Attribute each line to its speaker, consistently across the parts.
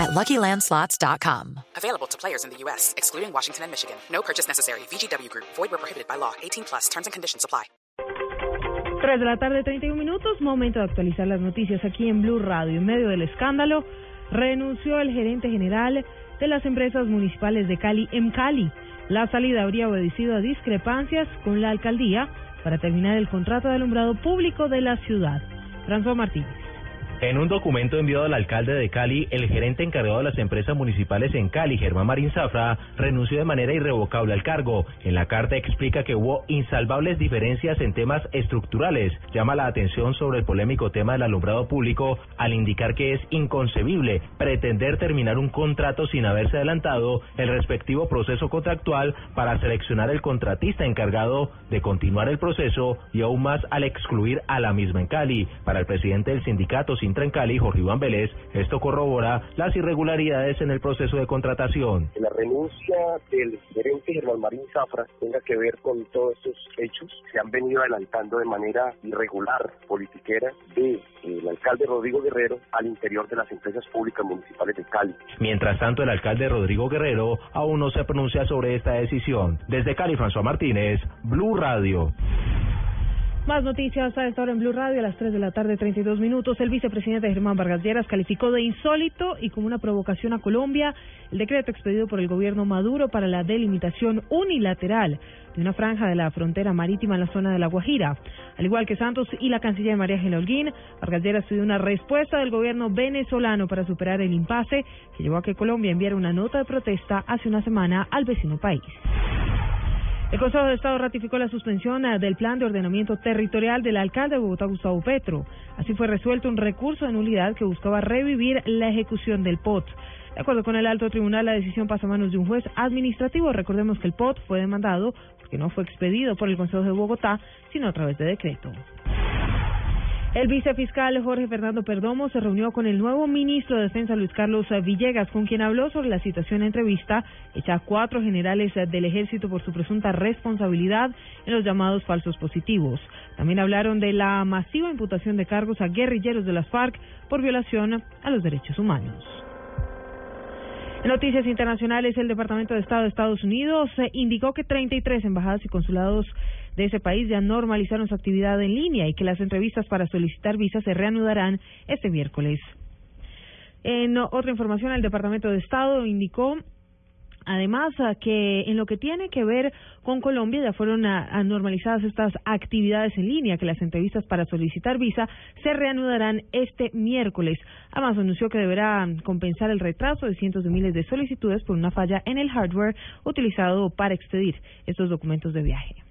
Speaker 1: at LuckyLandSlots.com.
Speaker 2: Available to players in the U.S., excluding Washington and Michigan. No purchase necessary. VGW Group. Void where prohibited by law. 18 plus. Terms and conditions apply.
Speaker 3: 3 de la tarde, 31 minutos. Momento de actualizar las noticias aquí en Blue Radio. En medio del escándalo, renunció el gerente general de las empresas municipales de Cali en Cali. La salida habría obedecido a discrepancias con la alcaldía para terminar el contrato de alumbrado público de la ciudad. François Martínez.
Speaker 4: En un documento enviado al alcalde de Cali, el gerente encargado de las empresas municipales en Cali, Germán Marín Zafra, renunció de manera irrevocable al cargo. En la carta explica que hubo insalvables diferencias en temas estructurales. Llama la atención sobre el polémico tema del alumbrado público al indicar que es inconcebible pretender terminar un contrato sin haberse adelantado el respectivo proceso contractual para seleccionar el contratista encargado de continuar el proceso y aún más al excluir a la misma en Cali. Para el presidente del sindicato, sin en Cali, Jorge Iván Vélez, esto corrobora las irregularidades en el proceso de contratación.
Speaker 5: La renuncia del gerente Germán Marín Zafra tenga que ver con todos estos hechos que han venido adelantando de manera irregular, politiquera, de eh, el alcalde Rodrigo Guerrero al interior de las empresas públicas municipales de Cali.
Speaker 4: Mientras tanto, el alcalde Rodrigo Guerrero aún no se pronuncia sobre esta decisión. Desde Cali, François Martínez, Blue Radio.
Speaker 3: Más noticias a esta hora en Blue Radio a las 3 de la tarde, 32 minutos. El vicepresidente Germán Vargas Lleras calificó de insólito y como una provocación a Colombia el decreto expedido por el gobierno Maduro para la delimitación unilateral de una franja de la frontera marítima en la zona de La Guajira. Al igual que Santos y la canciller María Ángel Holguín, Vargas Lleras pidió una respuesta del gobierno venezolano para superar el impasse que llevó a que Colombia enviara una nota de protesta hace una semana al vecino país. El Consejo de Estado ratificó la suspensión eh, del plan de ordenamiento territorial del alcalde de Bogotá, Gustavo Petro. Así fue resuelto un recurso de nulidad que buscaba revivir la ejecución del POT. De acuerdo con el alto tribunal, la decisión pasa a manos de un juez administrativo. Recordemos que el POT fue demandado porque no fue expedido por el Consejo de Bogotá, sino a través de decreto. El vicefiscal Jorge Fernando Perdomo se reunió con el nuevo ministro de Defensa Luis Carlos Villegas, con quien habló sobre la situación en entrevista hecha a cuatro generales del ejército por su presunta responsabilidad en los llamados falsos positivos. También hablaron de la masiva imputación de cargos a guerrilleros de las FARC por violación a los derechos humanos. En noticias internacionales, el Departamento de Estado de Estados Unidos eh, indicó que 33 embajadas y consulados de ese país ya normalizaron su actividad en línea y que las entrevistas para solicitar visas se reanudarán este miércoles. En otra información, el Departamento de Estado indicó Además, que en lo que tiene que ver con Colombia ya fueron normalizadas estas actividades en línea, que las entrevistas para solicitar visa se reanudarán este miércoles. Además, anunció que deberá compensar el retraso de cientos de miles de solicitudes por una falla en el hardware utilizado para expedir estos documentos de viaje.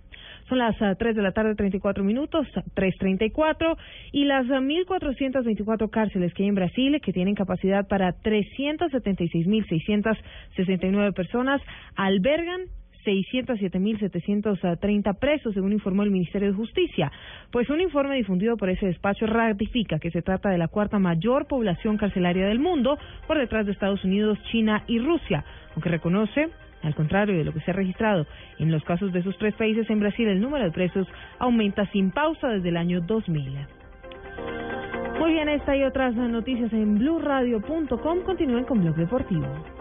Speaker 3: Son las 3 ah, de la tarde, 34 minutos, 3.34, y las 1.424 ah, cárceles que hay en Brasil, que tienen capacidad para 376.669 personas, albergan 607.730 presos, según informó el Ministerio de Justicia. Pues un informe difundido por ese despacho ratifica que se trata de la cuarta mayor población carcelaria del mundo, por detrás de Estados Unidos, China y Rusia, aunque reconoce al contrario de lo que se ha registrado en los casos de esos tres países, en Brasil el número de presos aumenta sin pausa desde el año 2000. Muy bien, esta y otras noticias en blueradio.com. Continúen con Blog Deportivo.